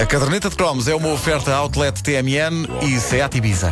A caderneta de cromos é uma oferta Outlet TMN e Seat Ibiza.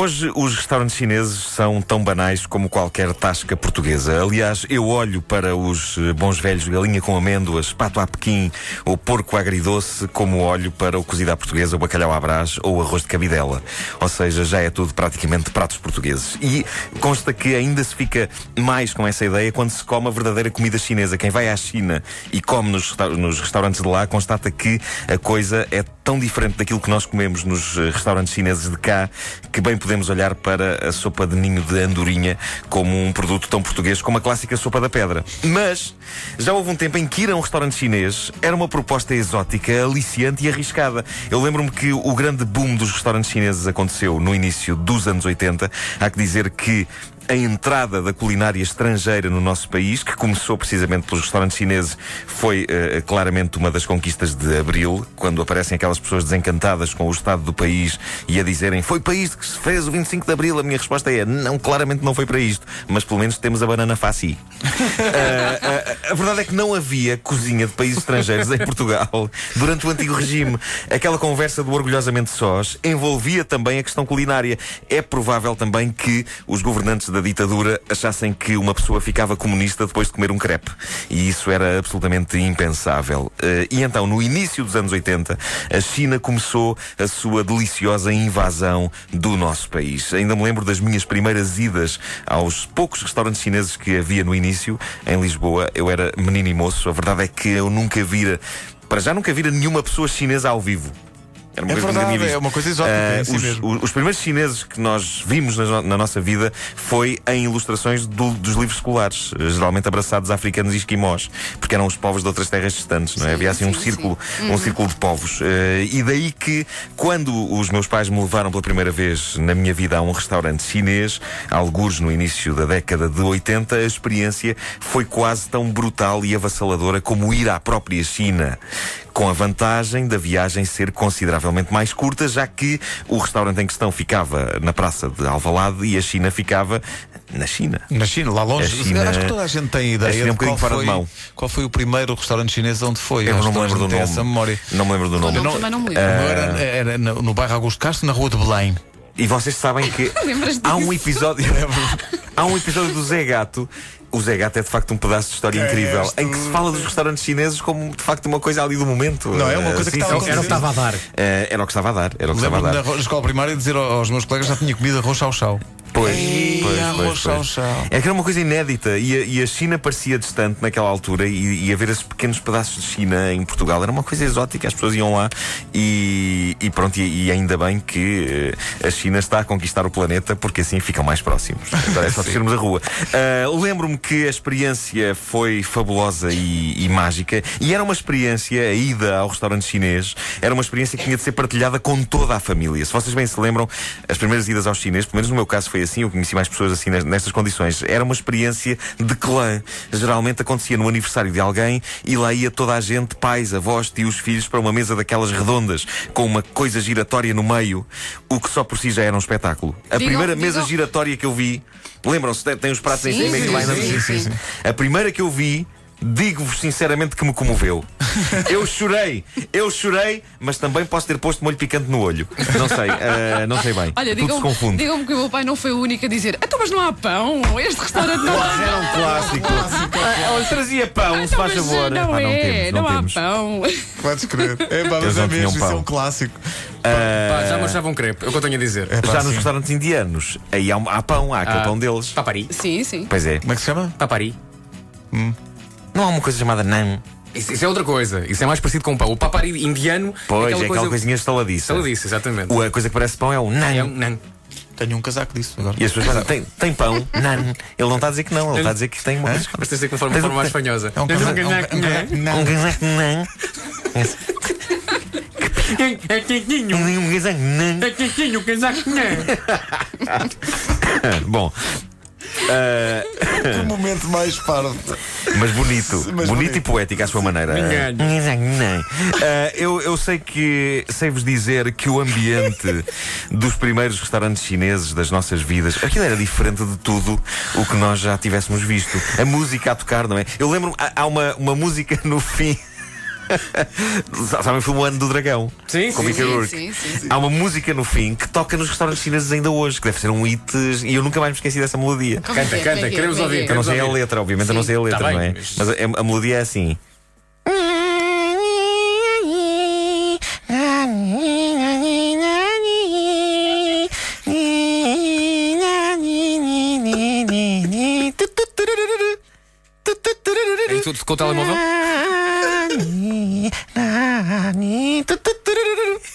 Hoje os restaurantes chineses são tão banais como qualquer tasca portuguesa. Aliás, eu olho para os eh, bons velhos galinha com amêndoas, pato à pequim ou porco agridoce como olho para o cozido à portuguesa, o bacalhau à brás ou arroz de cabidela. Ou seja, já é tudo praticamente pratos portugueses. E consta que ainda se fica mais com essa ideia quando se come a verdadeira comida chinesa. Quem vai à China e come nos restaurantes de lá constata que a coisa é tão diferente daquilo que nós comemos nos eh, restaurantes chineses de cá que bem podemos olhar para a sopa de ninho de andorinha como um produto tão português como a clássica sopa da pedra. Mas já houve um tempo em que ir a um restaurante chinês era uma proposta exótica, aliciante e arriscada. Eu lembro-me que o grande boom dos restaurantes chineses aconteceu no início dos anos 80. Há que dizer que a entrada da culinária estrangeira no nosso país, que começou precisamente pelos restaurantes chineses, foi uh, claramente uma das conquistas de abril, quando aparecem aquelas pessoas desencantadas com o estado do país e a dizerem foi para isto que se fez o 25 de abril. A minha resposta é não, claramente não foi para isto, mas pelo menos temos a banana faci. uh, uh, a verdade é que não havia cozinha de países estrangeiros em Portugal durante o antigo regime. Aquela conversa do orgulhosamente sós envolvia também a questão culinária. É provável também que os governantes da ditadura achassem que uma pessoa ficava comunista depois de comer um crepe. E isso era absolutamente impensável. Uh, e então, no início dos anos 80, a China começou a sua deliciosa invasão do nosso país. Ainda me lembro das minhas primeiras idas aos poucos restaurantes chineses que havia no início, em Lisboa. Eu era menino e moço. A verdade é que eu nunca vira, para já nunca vira nenhuma pessoa chinesa ao vivo. Era uma é coisa verdade, é uma coisa exótica. Uh, é os, os, os, primeiros chineses que nós vimos na, na nossa vida foi em ilustrações do, dos livros escolares, geralmente abraçados a africanos e esquimós, porque eram os povos de outras terras distantes, não é? Sim, Havia assim sim, um círculo, sim. um uhum. círculo de povos. Uh, e daí que, quando os meus pais me levaram pela primeira vez na minha vida a um restaurante chinês, alguns no início da década de 80, a experiência foi quase tão brutal e avassaladora como ir à própria China com a vantagem da viagem ser consideravelmente mais curta, já que o restaurante em questão ficava na praça de Alvalade e a China ficava na China. Na China, lá longe. China, Acho que toda a gente tem ideia é um de qual, foi, de mão. qual foi o primeiro restaurante chinês onde foi. Eu não me lembro do nome. Essa memória. Não me lembro do nome. Eu não, também não me lembro. Uh... Era, era no, no bairro Augusto Castro, na rua de Belém. E vocês sabem que há um episódio. há um episódio do Zé Gato o Zé Gato é de facto um pedaço de história é incrível este... em que se fala dos restaurantes chineses como de facto uma coisa ali do momento. Não, é uma coisa uh, que estava era o que estava a dar. Uh, era o que estava a dar. Era o que estava a dar. Na escola primária dizer aos meus colegas já tinha comido arroz chau-chau. Pois, Ei, pois, pois, pois. É que era uma coisa inédita e a, e a China parecia distante naquela altura e, e haver esses pequenos pedaços de China em Portugal era uma coisa exótica, as pessoas iam lá e, e pronto, e, e, ainda bem que uh, a China está a conquistar o planeta porque assim ficam mais próximos. Agora é só descermos a rua. Uh, Lembro-me que a experiência foi fabulosa e, e mágica e era uma experiência, a ida ao restaurante chinês, era uma experiência que tinha de ser partilhada com toda a família. Se vocês bem se lembram, as primeiras idas aos chineses, pelo menos no meu caso foi foi assim, eu conheci mais pessoas assim nestas condições. Era uma experiência de clã. Geralmente acontecia no aniversário de alguém e lá ia toda a gente, pais, avós, tios, filhos, para uma mesa daquelas redondas, com uma coisa giratória no meio, o que só por si já era um espetáculo. A digam, primeira digam. mesa giratória que eu vi, lembram-se, tem os pratos sim, em cima e sim, sim. A primeira que eu vi digo-vos sinceramente que me comoveu. Eu chorei, eu chorei, mas também posso ter posto molho picante no olho. Não sei, uh, não sei bem. Olha, Tudo se confunde. Digam-me que o meu pai não foi o único a dizer: Então, mas não há pão? Este restaurante não há. Era um clássico. Ah, trazia pão, ah, se faz então, favor. Não, ah, não, é, temos, não, não há temos. pão. Podes crer. É, pá, mas é mesmo, isso é um clássico. Uh, pá, já me achavam crepe, é o que eu tenho a dizer. É, pá, já sim. nos restaurantes indianos, aí há, há pão, há aquele ah, pão deles. Papari. Sim, sim. Pois é. Como é que se chama? Papari. Hum. Não há uma coisa chamada nan. Isso, isso, é outra coisa. Isso é mais parecido com o pão. O papari indiano. Pois, é aquela, é aquela coisa... coisinha estaladiça. Estaladiça, exatamente. O, a coisa que parece pão é o nan. É um nan. Tenho um casaco disso agora. E as pessoas dizem, tem, tem pão? Nan. Ele não está a dizer que não, ele está a dizer que tem uma coisa. Mas tens de dizer que de uma forma mais fanhosa. É um casaco. Um casaco nan. É quentinho. Um casaco nan. É quentinho o casaco nan. Bom. ah, O momento mais parvo. Mas bonito, Mas bonito, bonito. e poético à sua maneira. Ah, eu, eu sei que sei-vos dizer que o ambiente dos primeiros restaurantes chineses das nossas vidas, aquilo era diferente de tudo o que nós já tivéssemos visto. A música a tocar, não é? Eu lembro-me, há- há uma, uma música no fim. Sabem filme O Ano do Dragão? Sim, Com sim, sim, sim, sim. Há uma música no fim que toca nos restaurantes chineses ainda hoje, que deve ser um hit, e eu nunca mais me esqueci dessa melodia. Como é Canta, é? É canta, que é? queremos é que ouvir. é? Eu não sei a letra, obviamente eu não sei a letra, Tá bem, não é? mas- Mas a, a melodia é assim. E tudo com o telemóvel?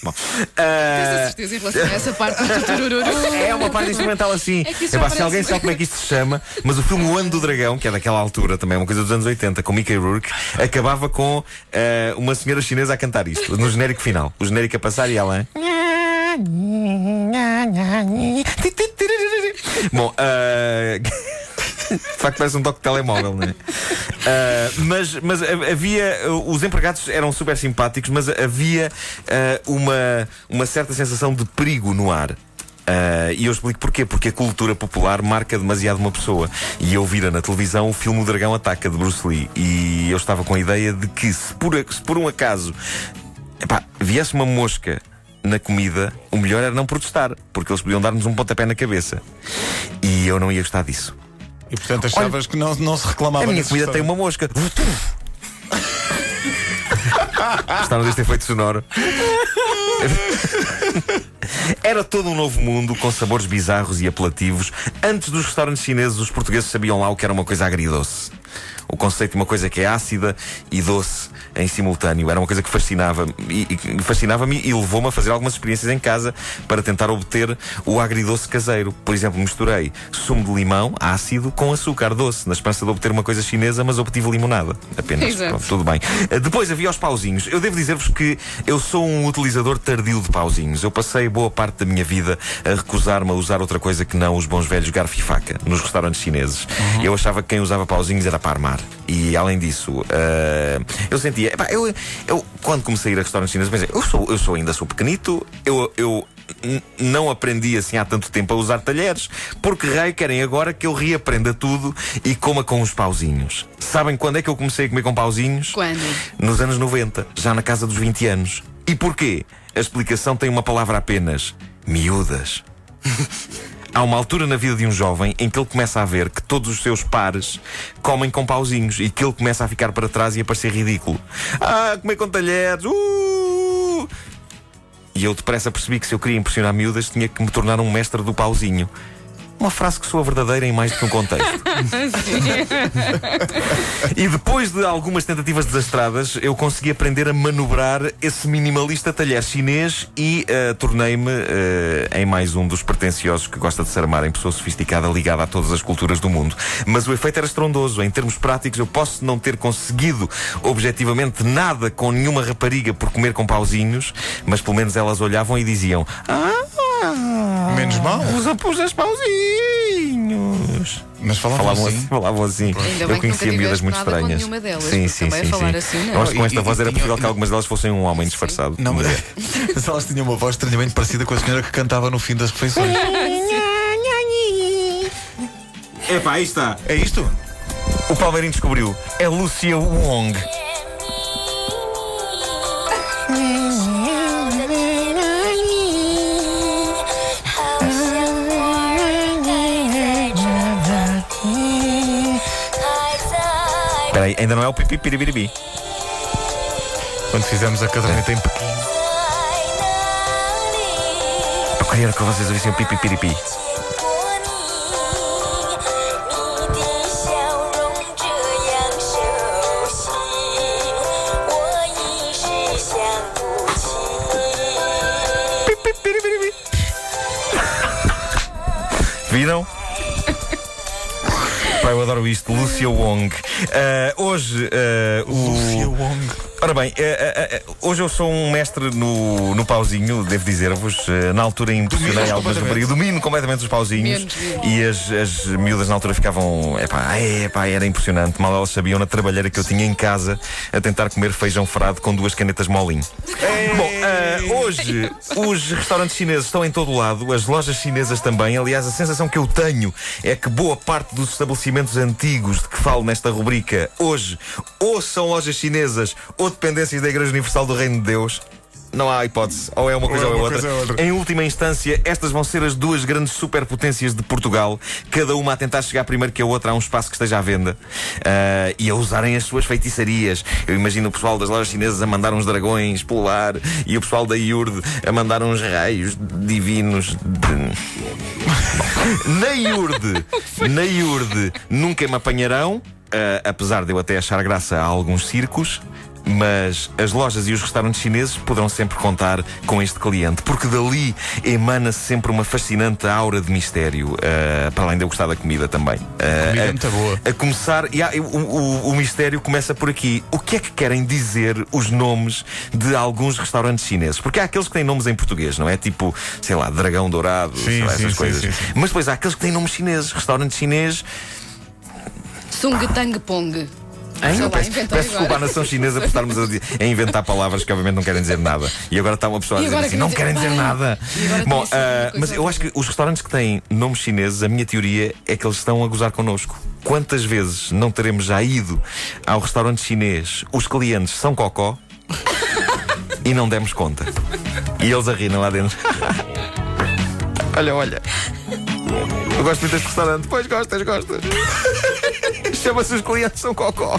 Bom, Tens ah, a certeza em relação a essa parte do é uma parte instrumental assim. É que Epá, já se alguém sabe como é que isto se chama, mas o filme O Ano do Dragão, que é daquela altura também, uma coisa dos anos 80, com Mickey Rourke, acabava com ah, uma senhora chinesa a cantar isto, no genérico final. O genérico a passar e ela. Bom, ah, de facto parece um toque de telemóvel, não é? Ah, mas, mas ha- havia. Os empregados eram super simpáticos, mas havia ah, uma, uma certa sensação de perigo no ar. Ah, e eu explico porquê. Porque a cultura popular marca demasiado uma pessoa. E eu vira na televisão o filme O Dragão Ataca de Bruce Lee. E eu estava com a ideia de que, se por, se por um acaso epá, viesse uma mosca na comida, o melhor era não protestar, porque eles podiam dar-nos um pontapé na cabeça. E eu não ia gostar disso. E portanto achavas que não, não se reclamava A minha comida tem uma mosca. Gostaram deste efeito sonoro? Era todo um novo mundo com sabores bizarros e apelativos. Antes dos restaurantes chineses, os portugueses sabiam lá o que era uma coisa agridoce. O conceito de uma coisa que é ácida e doce em simultâneo. Era uma coisa que fascinava e, e fascinava-me e levou-me a fazer algumas experiências em casa para tentar obter o agridoce caseiro. Por exemplo, misturei sumo de limão ácido com açúcar doce, na esperança de obter uma coisa chinesa, mas obtive limonada. Apenas. Pronto, tudo bem. Uh, Depois havia os pauzinhos. Eu devo dizer-vos que eu sou um utilizador tardio de pauzinhos. Eu passei boa parte da minha vida a recusar-me a usar outra coisa que não os bons velhos garfo e faca nos restaurantes chineses. Eu achava que quem usava pauzinhos era para armar. E além disso, uh, eu sentia. epá, eu, eu, quando comecei a ir a restaurantes chineses, pensei, eu sou, eu sou ainda sou pequenito, eu. eu não aprendi assim há tanto tempo a usar talheres, porque raio querem agora que eu reaprenda tudo e coma com os pauzinhos. Sabem quando é que eu comecei a comer com pauzinhos? Quando? Nos anos 90, já na casa dos 20 anos. E porquê? A explicação tem uma palavra apenas: miúdas. Há uma altura na vida de um jovem em que ele começa a ver que todos os seus pares comem com pauzinhos e que ele começa a ficar para trás e a parecer ridículo. Ah, comer com talheres! Uh! E eu depressa percebi que se eu queria impressionar miúdas tinha que me tornar um mestre do pauzinho. Uma frase que soa verdadeira em mais do que um contexto. E depois de algumas tentativas desastradas, eu consegui aprender a manobrar esse minimalista talher chinês e eh, tornei-me eh, em mais um dos pretenciosos que gosta de se armar em pessoa sofisticada ligada a todas as culturas do mundo. Mas o efeito era estrondoso. Em termos práticos, eu posso não ter conseguido objetivamente nada com nenhuma rapariga por comer com pauzinhos, mas pelo menos elas olhavam e diziam: Ah! Menos mal. Usa pusas pauzinhos. Mas falavam, Falavam assim. assim, falavam assim. Ainda bem Eu que conhecia miúdas muito com estranhas. delas, sim, sim, também sim, sim. assim, não. Eu acho que com esta E- voz e era possível que algumas delas fossem um homem disfarçado. Não, mas, mas elas tinham uma voz estranhamente parecida com a senhora que cantava no fim das refeições. Epá, aí está. É isto? O Palmeirinho descobriu. É Lucia Wong. Aí, ainda não é o pipi piribiribi. Quando fizemos a caderneta em Pequim. Eu queria que vocês ouvissem o pipi piripi. 你 Pá, eu adoro isto. Lucia Wong. Ah, hoje, ah, o. Lucia Wong. Ora bem, eh, eh, eh, hoje eu sou um mestre no, no pauzinho, devo dizer-vos. Na altura impressionei algumas raparigas. Domino completamente os pauzinhos. Menos. E as, as miúdas na altura ficavam. Epá, epá, era impressionante. Mal elas sabiam na trabalheira que eu tinha em casa a tentar comer feijão frado com duas canetas molinho. Bom, eh, hoje os restaurantes chineses estão em todo o lado, as lojas chinesas também. Aliás, a sensação que eu tenho é que boa parte dos estabelecimentos antigos de que falo nesta rubrica hoje ou são lojas chinesas ou dependências da Igreja Universal do Reino de Deus. Não há hipótese. Ou é uma coisa é ou é outra. coisa ou outra. Em última instância, estas vão ser as duas grandes superpotências de Portugal, cada uma a tentar chegar primeiro que a outra a um espaço que esteja à venda ah, e a usarem as suas feitiçarias. Eu imagino o pessoal das lojas chinesas a mandar uns dragões pelo ar e o pessoal da Iurde a mandar uns raios divinos. de- Na Iurde, na Iurde, nunca me apanharão, ah, apesar de eu até achar graça a alguns circos. Mas as lojas e os restaurantes chineses poderão sempre contar com este cliente, porque dali emana-se sempre uma fascinante aura de mistério, ah, para além de eu gostar da comida também. Ah, Comida é muito boa. a começar, e há- o, o- o mistério começa por aqui. O que é que querem dizer os nomes de alguns restaurantes chineses? Porque há aqueles que têm nomes em português, não é? Tipo, sei lá, Dragão Dourado, sei lá, sim, essas sim, coisas. sim, sim. Mas depois há aqueles que têm nomes chineses, restaurante chinês. Sung Tang Pong. Hein? Sei lá, peço peço desculpa à nação chinesa por estarmos a, a inventar palavras que obviamente não querem dizer nada. E agora está uma pessoa a dizer assim, não querem dizer nada. Bom, coisa mas eu acho que os restaurantes que têm nomes chineses, a minha teoria é que eles estão a gozar connosco. Quantas vezes não teremos já ido ao restaurante chinês, os clientes são cocó e não demos conta. E eles a rirem lá dentro. olha, olha. Eu gosto muito deste restaurante. Pois gostas, gostas. Chama-se os clientes são cocó.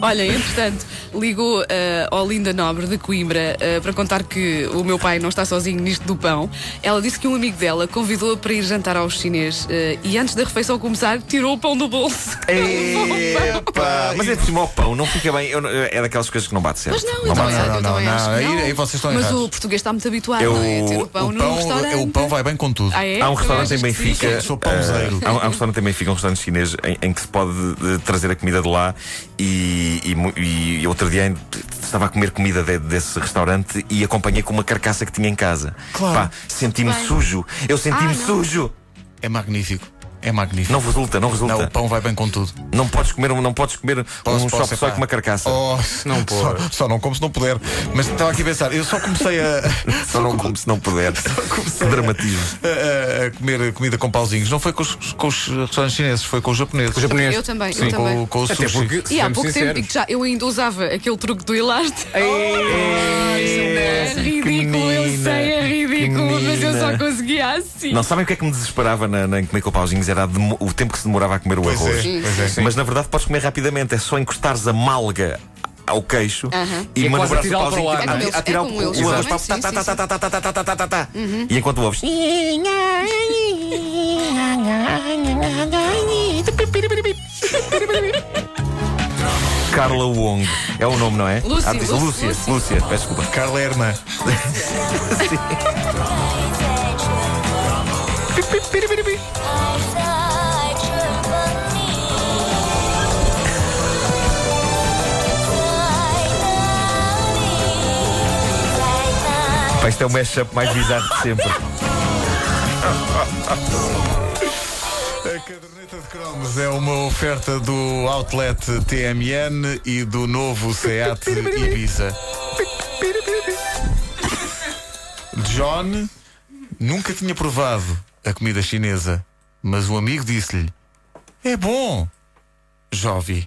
Olha, entretanto, ligou eh, ao Linda Nobre de Coimbra eh, para contar que o meu pai não está sozinho nisto do pão. Ela disse que um amigo dela convidou-a para ir jantar aos chinês eh, e antes da refeição começar, tirou o pão do bolso. Epa! Mas é por cima ao pão, não fica bem. eu não- é daquelas coisas que não bate certo. Mas não, eu também, certo. não, eu não, também não. acho que Aí- não. aí vocês estão Mas errados. o português está muito habituado Eu- não é? a ter o pão o, no pão, restaurante. o pão vai bem com tudo. Ah, é? Há um restaurante em? Benfica. Sou pãozeiro. há, um- há um restaurante em Benfica, um restaurante chinês, em, em que se pode trazer a comida de lá. E, e mu- e outro dia estava a comer comida de- desse restaurante e acompanhei com uma carcaça que tinha em casa. Claro. Pá, senti-me sujo. Eu senti-me Ah, sujo. É magnífico. É magnífico. Não resulta, não resulta. Não, Não, o pão vai bem com tudo. podes comer, não podes comer Posso, um posso, só epá. com uma carcaça. Oh, Não só, só não como se não puder. Mas estava aqui a pensar, eu só comecei a, Só não como se não puder. dramatismo. a- a- a comer comida com pauzinhos. Não foi com os, com os restaurantes chineses, foi com os japoneses. O japonês. Eu também, Sim, eu também. com, com o Até sushi. porque, E há pouco tempo já, eu ainda usava aquele truque do elástico. É, É ridículo, ridículo, mas eu só conseguia assim. Não sabem o que é que me desesperava na, na, em comer com pauzinhos? Era demo- o tempo que se demorava a comer o Pois arroz. é, pois é. Mas na verdade podes comer rapidamente, é só encostares a malga ao queixo Aham. e E é quase manobrar o para o pauzinho lado. tipo, É a- a tirar é o, eles o arroz para sim, tá, tá, sim, tá, tá, tá, tá, tá, tá, tá, tá. E enquanto ouves Carla Wong é o nome, não é? Lúcia, Ah, Lúcia, Lúcia, Lúcia. Lúcia, peço desculpa. Carla é irmã. Pá, isto é o mashup mais bizarro de sempre. A caderneta de cromos é uma oferta do Outlet TMN e do novo SEAT Ibiza. John nunca tinha provado a comida chinesa, mas um amigo disse-lhe: É bom, Jovi.